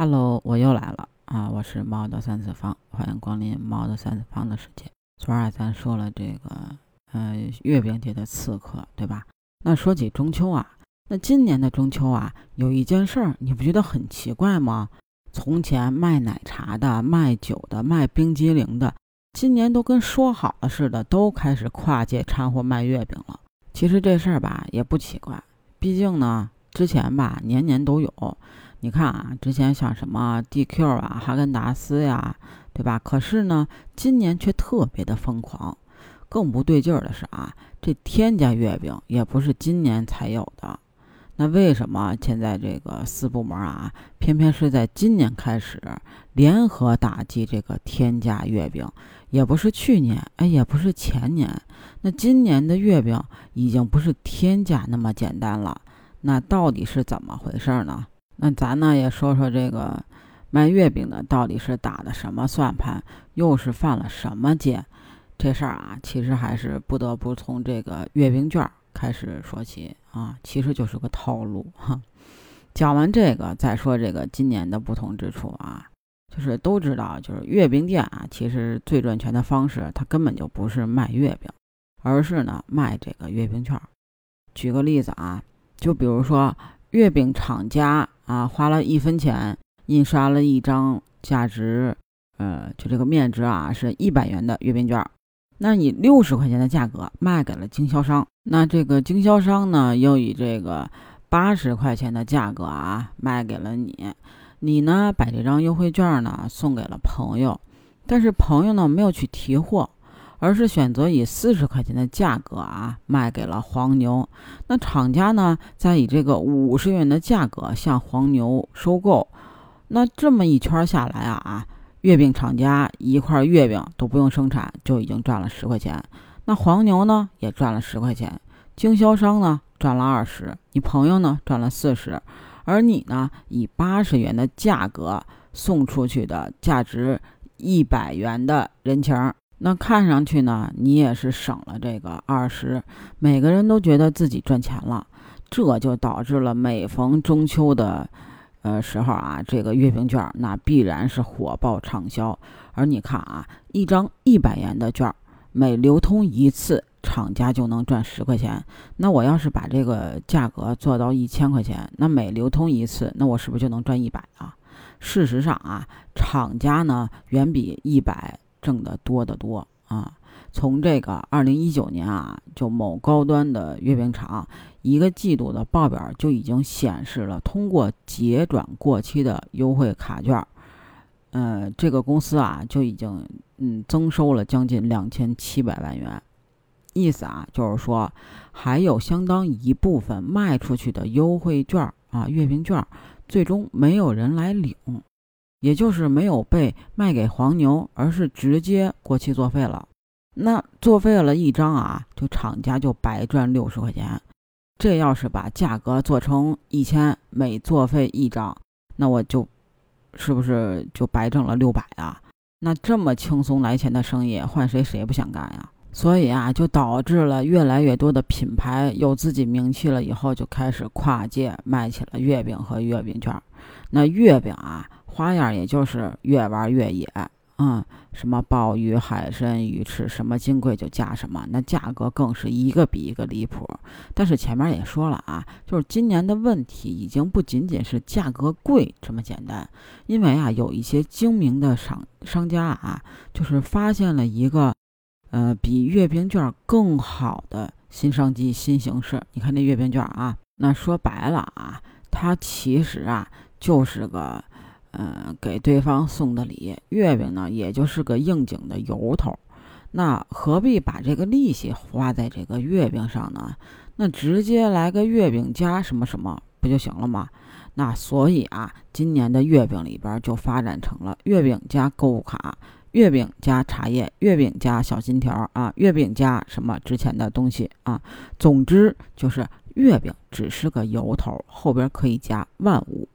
Hello，我又来了啊！我是猫的三次方，欢迎光临猫的三次方的世界。昨儿啊，咱说了这个呃月饼界的刺客，对吧？那说起中秋啊，那今年的中秋啊，有一件事儿，你不觉得很奇怪吗？从前卖奶茶的、卖酒的、卖冰激凌的，今年都跟说好了似的，都开始跨界掺和卖月饼了。其实这事儿吧也不奇怪，毕竟呢，之前吧年年都有。你看啊，之前像什么 DQ 啊、哈根达斯呀，对吧？可是呢，今年却特别的疯狂。更不对劲儿的是啊，这天价月饼也不是今年才有的。那为什么现在这个四部门啊，偏偏是在今年开始联合打击这个天价月饼？也不是去年，哎，也不是前年。那今年的月饼已经不是天价那么简单了。那到底是怎么回事呢？那咱呢也说说这个卖月饼的到底是打的什么算盘，又是犯了什么戒？这事儿啊，其实还是不得不从这个月饼券开始说起啊，其实就是个套路哈。讲完这个，再说这个今年的不同之处啊，就是都知道，就是月饼店啊，其实最赚钱的方式，它根本就不是卖月饼，而是呢卖这个月饼券。举个例子啊，就比如说月饼厂家。啊，花了一分钱印刷了一张价值，呃，就这个面值啊是一百元的月饼券，那你六十块钱的价格卖给了经销商，那这个经销商呢又以这个八十块钱的价格啊卖给了你，你呢把这张优惠券呢送给了朋友，但是朋友呢没有去提货。而是选择以四十块钱的价格啊卖给了黄牛，那厂家呢再以这个五十元的价格向黄牛收购，那这么一圈下来啊啊，月饼厂家一块月饼都不用生产就已经赚了十块钱，那黄牛呢也赚了十块钱，经销商呢赚了二十，你朋友呢赚了四十，而你呢以八十元的价格送出去的价值一百元的人情儿。那看上去呢，你也是省了这个二十，每个人都觉得自己赚钱了，这就导致了每逢中秋的，呃时候啊，这个月饼券那必然是火爆畅销。而你看啊，一张一百元的券，每流通一次，厂家就能赚十块钱。那我要是把这个价格做到一千块钱，那每流通一次，那我是不是就能赚一百啊？事实上啊，厂家呢远比一百。挣得多得多啊！从这个二零一九年啊，就某高端的月饼厂一个季度的报表就已经显示了，通过结转过期的优惠卡券，呃，这个公司啊就已经嗯增收了将近两千七百万元。意思啊，就是说还有相当一部分卖出去的优惠券啊，月饼券最终没有人来领。也就是没有被卖给黄牛，而是直接过期作废了。那作废了一张啊，就厂家就白赚六十块钱。这要是把价格做成一千，每作废一张，那我就是不是就白挣了六百啊？那这么轻松来钱的生意，换谁谁不想干呀？所以啊，就导致了越来越多的品牌有自己名气了以后，就开始跨界卖起了月饼和月饼券。那月饼啊。花样也就是越玩越野，嗯，什么鲍鱼、海参、鱼翅，什么金贵就加什么，那价格更是一个比一个离谱。但是前面也说了啊，就是今年的问题已经不仅仅是价格贵这么简单，因为啊，有一些精明的商商家啊，就是发现了一个，呃，比月饼券更好的新商机、新形式。你看那月饼券啊，那说白了啊，它其实啊就是个。嗯，给对方送的礼，月饼呢，也就是个应景的由头。那何必把这个利息花在这个月饼上呢？那直接来个月饼加什么什么不就行了吗？那所以啊，今年的月饼里边就发展成了月饼加购物卡，月饼加茶叶，月饼加小金条啊，月饼加什么值钱的东西啊。总之就是月饼只是个由头，后边可以加万物。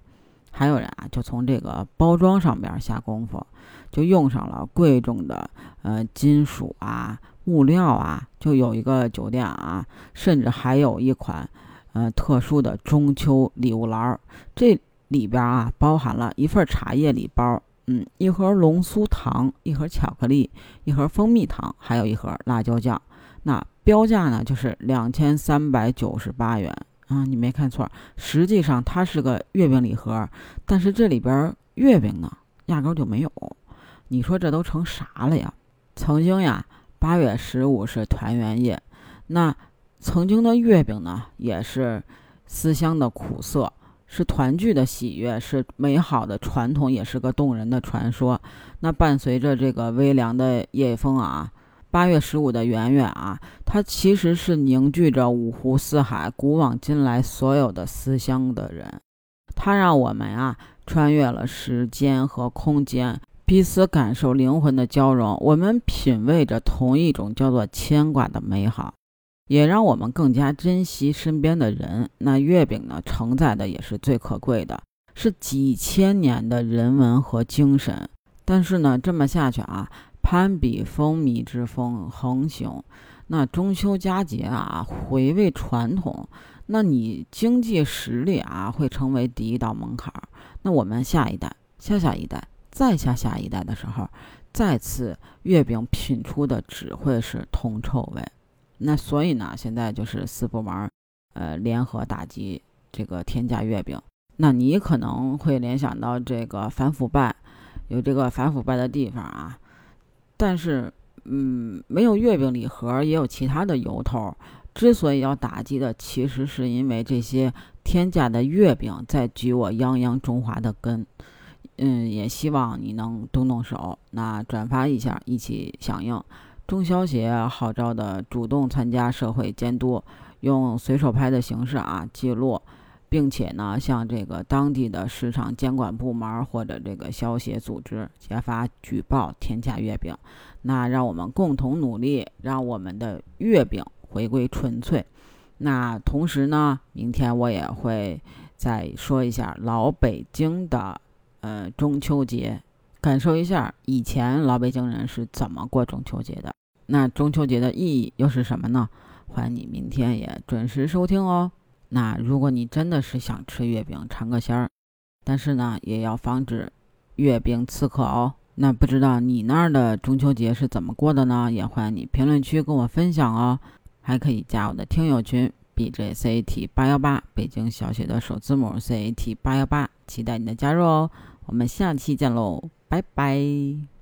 还有人啊，就从这个包装上边下功夫，就用上了贵重的呃金属啊、木料啊。就有一个酒店啊，甚至还有一款呃特殊的中秋礼物篮儿。这里边啊包含了一份茶叶礼包，嗯，一盒龙酥糖，一盒巧克力，一盒蜂蜜糖，还有一盒辣椒酱。那标价呢就是两千三百九十八元啊，你没看错，实际上它是个月饼礼盒，但是这里边月饼呢压根就没有。你说这都成啥了呀？曾经呀，八月十五是团圆夜，那曾经的月饼呢也是思乡的苦涩，是团聚的喜悦，是美好的传统，也是个动人的传说。那伴随着这个微凉的夜风啊。八月十五的圆圆啊，它其实是凝聚着五湖四海、古往今来所有的思乡的人，它让我们啊穿越了时间和空间，彼此感受灵魂的交融，我们品味着同一种叫做牵挂的美好，也让我们更加珍惜身边的人。那月饼呢，承载的也是最可贵的，是几千年的人文和精神。但是呢，这么下去啊。攀比风靡之风横行，那中秋佳节啊，回味传统，那你经济实力啊，会成为第一道门槛。那我们下一代、下下一代、再下下一代的时候，再次月饼品出的只会是铜臭味。那所以呢，现在就是四部门，呃，联合打击这个天价月饼。那你可能会联想到这个反腐败，有这个反腐败的地方啊。但是，嗯，没有月饼礼盒，也有其他的由头。之所以要打击的，其实是因为这些天价的月饼在举我泱泱中华的根。嗯，也希望你能动动手，那转发一下，一起响应中消协号召的主动参加社会监督，用随手拍的形式啊记录。并且呢，向这个当地的市场监管部门或者这个消协组织揭发举报天价月饼，那让我们共同努力，让我们的月饼回归纯粹。那同时呢，明天我也会再说一下老北京的呃中秋节，感受一下以前老北京人是怎么过中秋节的。那中秋节的意义又是什么呢？欢迎你明天也准时收听哦。那如果你真的是想吃月饼尝个鲜儿，但是呢，也要防止月饼刺客哦。那不知道你那儿的中秋节是怎么过的呢？也欢迎你评论区跟我分享哦。还可以加我的听友群 B J C A T 八幺八，北京小写的首字母 C A T 八幺八，期待你的加入哦。我们下期见喽，拜拜。